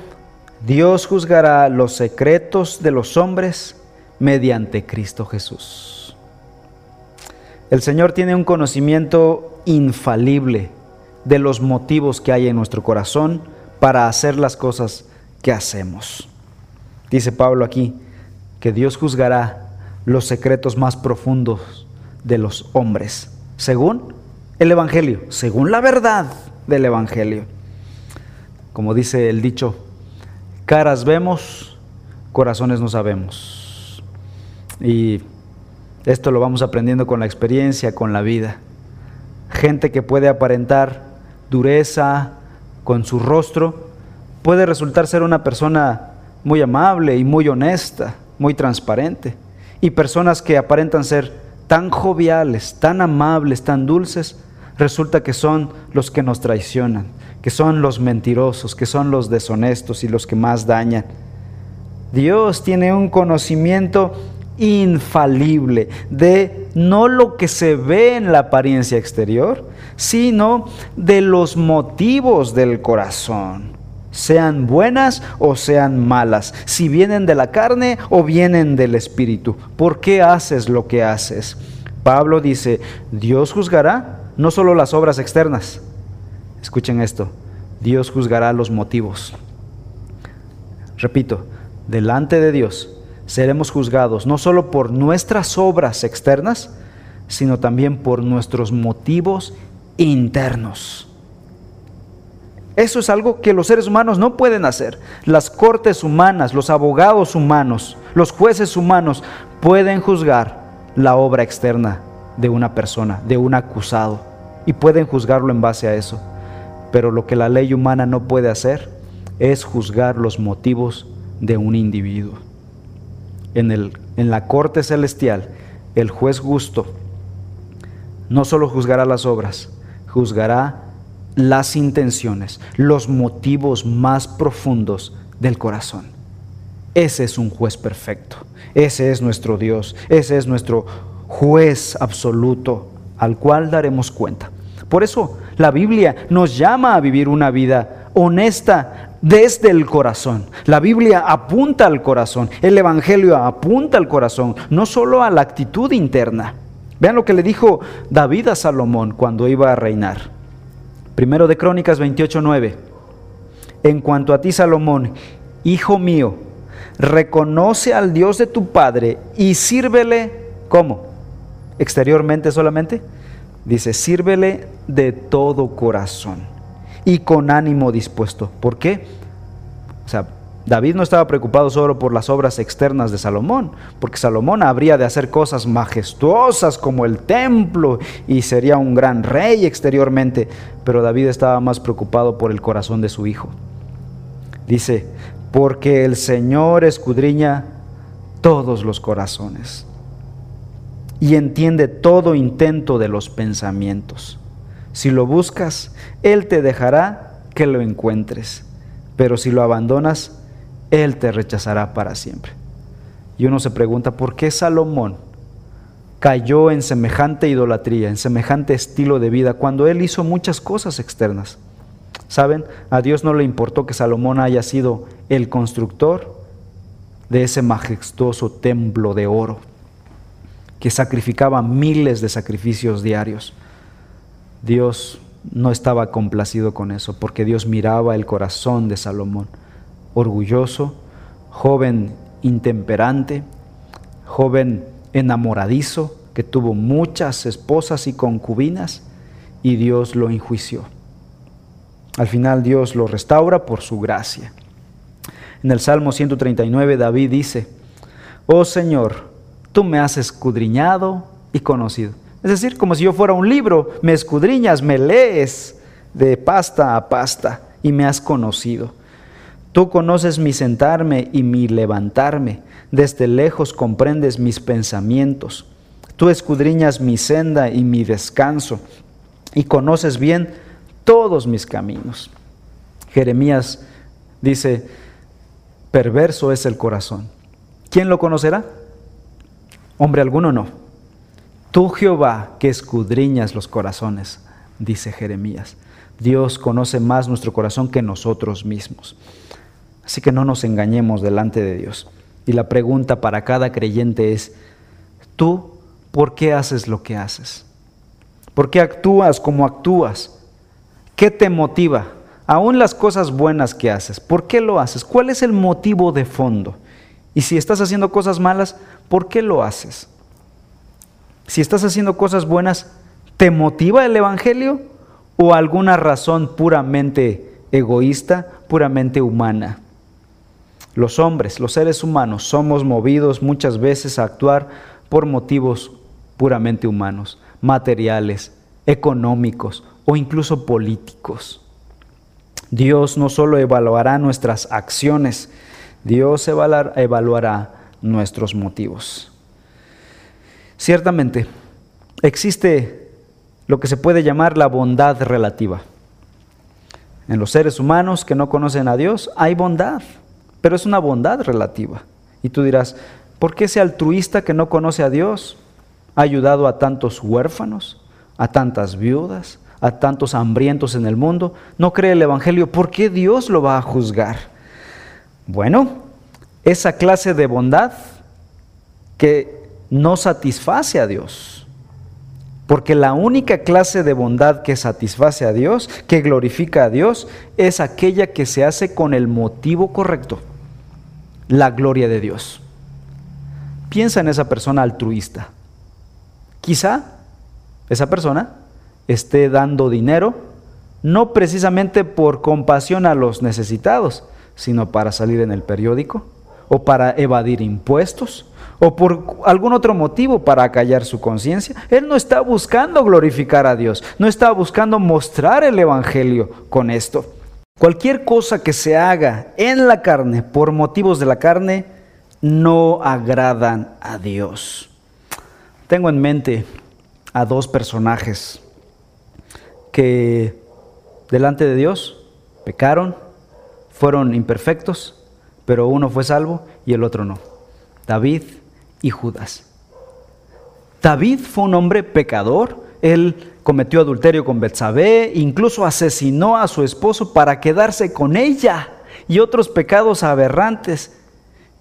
Dios juzgará los secretos de los hombres mediante Cristo Jesús. El Señor tiene un conocimiento infalible de los motivos que hay en nuestro corazón para hacer las cosas que hacemos. Dice Pablo aquí que Dios juzgará los secretos más profundos de los hombres, según el Evangelio, según la verdad del Evangelio. Como dice el dicho, caras vemos, corazones no sabemos. Y esto lo vamos aprendiendo con la experiencia, con la vida. Gente que puede aparentar dureza con su rostro, puede resultar ser una persona muy amable y muy honesta, muy transparente. Y personas que aparentan ser tan joviales, tan amables, tan dulces, resulta que son los que nos traicionan, que son los mentirosos, que son los deshonestos y los que más dañan. Dios tiene un conocimiento infalible de no lo que se ve en la apariencia exterior, sino de los motivos del corazón, sean buenas o sean malas, si vienen de la carne o vienen del espíritu. ¿Por qué haces lo que haces? Pablo dice, Dios juzgará no solo las obras externas. Escuchen esto, Dios juzgará los motivos. Repito, delante de Dios, seremos juzgados no solo por nuestras obras externas, sino también por nuestros motivos internos. Eso es algo que los seres humanos no pueden hacer. Las cortes humanas, los abogados humanos, los jueces humanos pueden juzgar la obra externa de una persona, de un acusado, y pueden juzgarlo en base a eso. Pero lo que la ley humana no puede hacer es juzgar los motivos de un individuo. En, el, en la corte celestial, el juez justo no solo juzgará las obras, juzgará las intenciones, los motivos más profundos del corazón. Ese es un juez perfecto, ese es nuestro Dios, ese es nuestro juez absoluto al cual daremos cuenta. Por eso la Biblia nos llama a vivir una vida honesta desde el corazón. La Biblia apunta al corazón, el Evangelio apunta al corazón, no solo a la actitud interna. Vean lo que le dijo David a Salomón cuando iba a reinar. Primero de Crónicas 28:9. En cuanto a ti, Salomón, hijo mío, reconoce al Dios de tu padre y sírvele ¿cómo? Exteriormente solamente. Dice, sírvele de todo corazón y con ánimo dispuesto. ¿Por qué? O sea, David no estaba preocupado solo por las obras externas de Salomón, porque Salomón habría de hacer cosas majestuosas como el templo y sería un gran rey exteriormente, pero David estaba más preocupado por el corazón de su hijo. Dice, porque el Señor escudriña todos los corazones y entiende todo intento de los pensamientos. Si lo buscas, Él te dejará que lo encuentres, pero si lo abandonas, Él te rechazará para siempre. Y uno se pregunta, ¿por qué Salomón cayó en semejante idolatría, en semejante estilo de vida, cuando Él hizo muchas cosas externas? ¿Saben? A Dios no le importó que Salomón haya sido el constructor de ese majestuoso templo de oro que sacrificaba miles de sacrificios diarios. Dios no estaba complacido con eso, porque Dios miraba el corazón de Salomón, orgulloso, joven intemperante, joven enamoradizo, que tuvo muchas esposas y concubinas, y Dios lo enjuició. Al final Dios lo restaura por su gracia. En el Salmo 139 David dice, Oh Señor, tú me has escudriñado y conocido. Es decir, como si yo fuera un libro, me escudriñas, me lees de pasta a pasta y me has conocido. Tú conoces mi sentarme y mi levantarme, desde lejos comprendes mis pensamientos. Tú escudriñas mi senda y mi descanso y conoces bien todos mis caminos. Jeremías dice, perverso es el corazón. ¿Quién lo conocerá? Hombre alguno no. Tú Jehová que escudriñas los corazones, dice Jeremías. Dios conoce más nuestro corazón que nosotros mismos. Así que no nos engañemos delante de Dios. Y la pregunta para cada creyente es, ¿tú por qué haces lo que haces? ¿Por qué actúas como actúas? ¿Qué te motiva? Aún las cosas buenas que haces, ¿por qué lo haces? ¿Cuál es el motivo de fondo? Y si estás haciendo cosas malas, ¿por qué lo haces? Si estás haciendo cosas buenas, ¿te motiva el Evangelio o alguna razón puramente egoísta, puramente humana? Los hombres, los seres humanos, somos movidos muchas veces a actuar por motivos puramente humanos, materiales, económicos o incluso políticos. Dios no solo evaluará nuestras acciones, Dios evaluará nuestros motivos. Ciertamente, existe lo que se puede llamar la bondad relativa. En los seres humanos que no conocen a Dios hay bondad, pero es una bondad relativa. Y tú dirás, ¿por qué ese altruista que no conoce a Dios ha ayudado a tantos huérfanos, a tantas viudas, a tantos hambrientos en el mundo? No cree el Evangelio, ¿por qué Dios lo va a juzgar? Bueno, esa clase de bondad que no satisface a Dios. Porque la única clase de bondad que satisface a Dios, que glorifica a Dios, es aquella que se hace con el motivo correcto. la gloria de Dios. Piensa en esa persona altruista. Quizá esa persona esté dando dinero no precisamente por compasión a los necesitados, sino para salir en el periódico o para evadir impuestos o por algún otro motivo para acallar su conciencia. Él no está buscando glorificar a Dios, no está buscando mostrar el Evangelio con esto. Cualquier cosa que se haga en la carne por motivos de la carne no agradan a Dios. Tengo en mente a dos personajes que delante de Dios pecaron, fueron imperfectos, pero uno fue salvo y el otro no. David y Judas. David fue un hombre pecador, él cometió adulterio con Betsabé, incluso asesinó a su esposo para quedarse con ella y otros pecados aberrantes.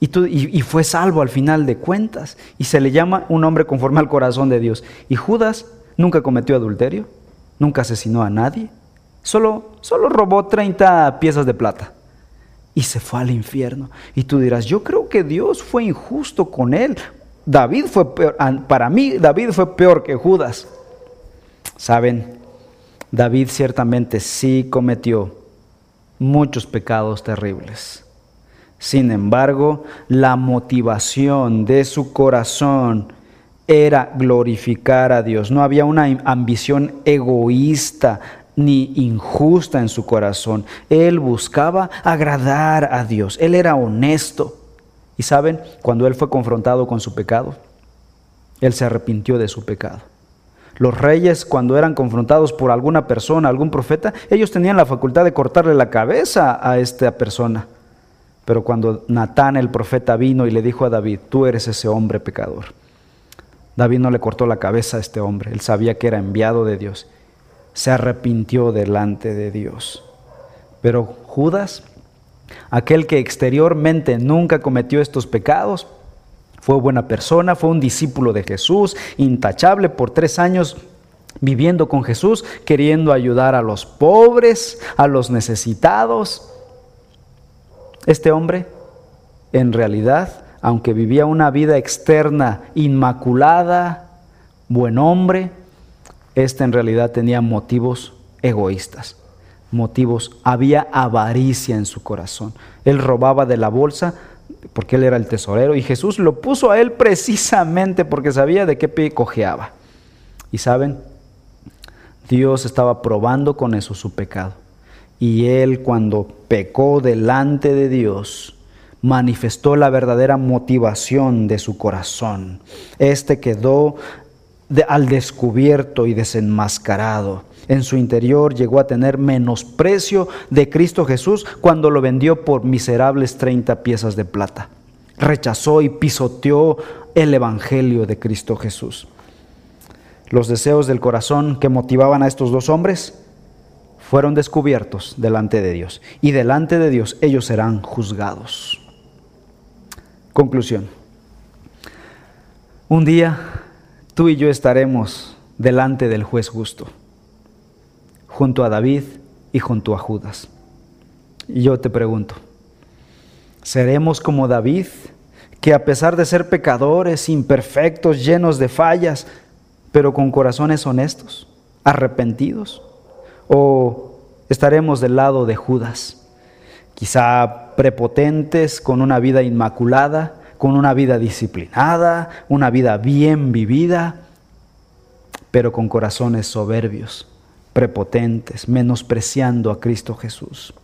Y, fue salvo al final de cuentas. Y se le llama un hombre conforme al corazón de Dios. Y Judas nunca cometió adulterio, nunca asesinó a nadie, solo, solo robó 30 piezas de plata y se fue al infierno. Y tú dirás, yo creo que Dios fue injusto con él. David fue peor, para mí David fue peor que Judas. Saben, David ciertamente sí cometió muchos pecados terribles. Sin embargo, la motivación de su corazón era glorificar a Dios. No había una ambición egoísta ni injusta en su corazón. Él buscaba agradar a Dios. Él era honesto. Y saben, cuando él fue confrontado con su pecado, él se arrepintió de su pecado. Los reyes, cuando eran confrontados por alguna persona, algún profeta, ellos tenían la facultad de cortarle la cabeza a esta persona. Pero cuando Natán el profeta vino y le dijo a David, tú eres ese hombre pecador, David no le cortó la cabeza a este hombre, él sabía que era enviado de Dios se arrepintió delante de Dios. Pero Judas, aquel que exteriormente nunca cometió estos pecados, fue buena persona, fue un discípulo de Jesús, intachable por tres años viviendo con Jesús, queriendo ayudar a los pobres, a los necesitados. Este hombre, en realidad, aunque vivía una vida externa inmaculada, buen hombre, este en realidad tenía motivos egoístas, motivos, había avaricia en su corazón. Él robaba de la bolsa porque él era el tesorero y Jesús lo puso a él precisamente porque sabía de qué pie cojeaba. Y saben, Dios estaba probando con eso su pecado. Y él cuando pecó delante de Dios, manifestó la verdadera motivación de su corazón. Este quedó al descubierto y desenmascarado. En su interior llegó a tener menosprecio de Cristo Jesús cuando lo vendió por miserables 30 piezas de plata. Rechazó y pisoteó el Evangelio de Cristo Jesús. Los deseos del corazón que motivaban a estos dos hombres fueron descubiertos delante de Dios y delante de Dios ellos serán juzgados. Conclusión. Un día tú y yo estaremos delante del juez justo, junto a David y junto a Judas. Y yo te pregunto, ¿seremos como David, que a pesar de ser pecadores, imperfectos, llenos de fallas, pero con corazones honestos, arrepentidos? ¿O estaremos del lado de Judas, quizá prepotentes, con una vida inmaculada, con una vida disciplinada, una vida bien vivida, pero con corazones soberbios, prepotentes, menospreciando a Cristo Jesús.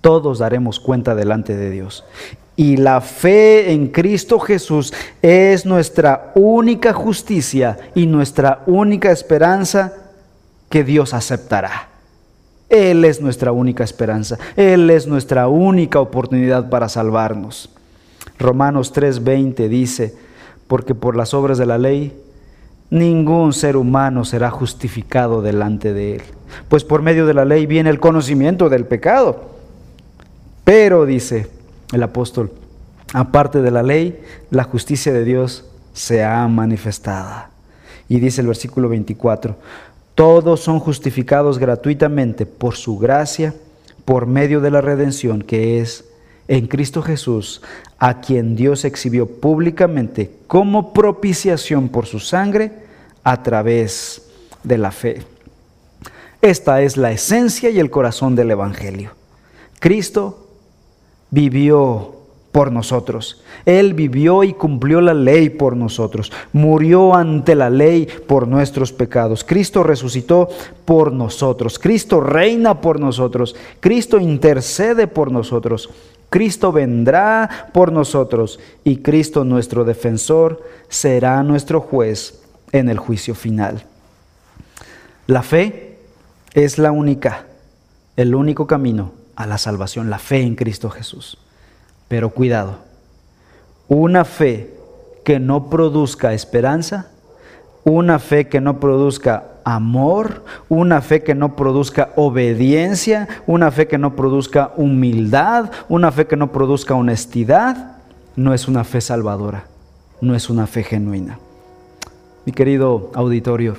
Todos daremos cuenta delante de Dios. Y la fe en Cristo Jesús es nuestra única justicia y nuestra única esperanza que Dios aceptará. Él es nuestra única esperanza. Él es nuestra única oportunidad para salvarnos. Romanos 3:20 dice, porque por las obras de la ley ningún ser humano será justificado delante de él, pues por medio de la ley viene el conocimiento del pecado. Pero, dice el apóstol, aparte de la ley, la justicia de Dios se ha manifestada. Y dice el versículo 24, todos son justificados gratuitamente por su gracia, por medio de la redención que es en Cristo Jesús, a quien Dios exhibió públicamente como propiciación por su sangre a través de la fe. Esta es la esencia y el corazón del Evangelio. Cristo vivió por nosotros. Él vivió y cumplió la ley por nosotros. Murió ante la ley por nuestros pecados. Cristo resucitó por nosotros. Cristo reina por nosotros. Cristo intercede por nosotros. Cristo vendrá por nosotros y Cristo nuestro defensor será nuestro juez en el juicio final. La fe es la única, el único camino a la salvación, la fe en Cristo Jesús. Pero cuidado, una fe que no produzca esperanza, una fe que no produzca amor, una fe que no produzca obediencia, una fe que no produzca humildad, una fe que no produzca honestidad, no es una fe salvadora, no es una fe genuina. Mi querido auditorio,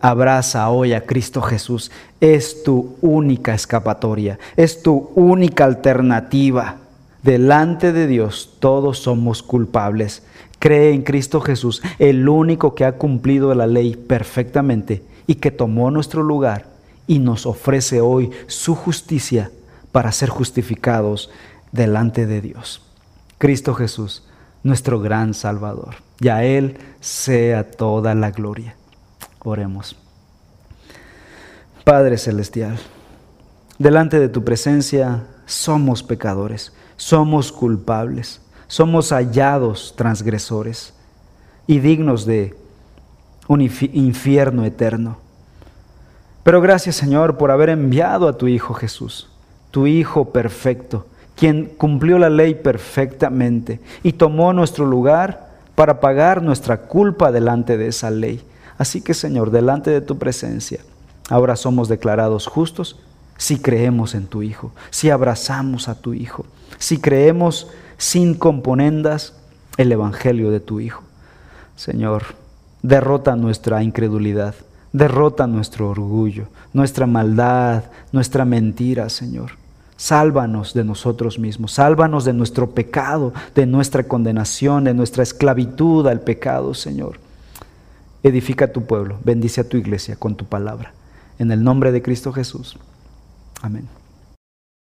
abraza hoy a Cristo Jesús, es tu única escapatoria, es tu única alternativa. Delante de Dios todos somos culpables. Cree en Cristo Jesús, el único que ha cumplido la ley perfectamente y que tomó nuestro lugar y nos ofrece hoy su justicia para ser justificados delante de Dios. Cristo Jesús, nuestro gran Salvador. Y a Él sea toda la gloria. Oremos. Padre Celestial, delante de tu presencia somos pecadores somos culpables, somos hallados transgresores y dignos de un infierno eterno. Pero gracias Señor por haber enviado a tu Hijo Jesús, tu Hijo perfecto, quien cumplió la ley perfectamente y tomó nuestro lugar para pagar nuestra culpa delante de esa ley. Así que Señor, delante de tu presencia, ahora somos declarados justos si creemos en tu Hijo, si abrazamos a tu Hijo, si creemos sin componendas el Evangelio de tu Hijo. Señor, derrota nuestra incredulidad, derrota nuestro orgullo, nuestra maldad, nuestra mentira, Señor. Sálvanos de nosotros mismos, sálvanos de nuestro pecado, de nuestra condenación, de nuestra esclavitud al pecado, Señor. Edifica tu pueblo, bendice a tu iglesia con tu palabra. En el nombre de Cristo Jesús. Amén.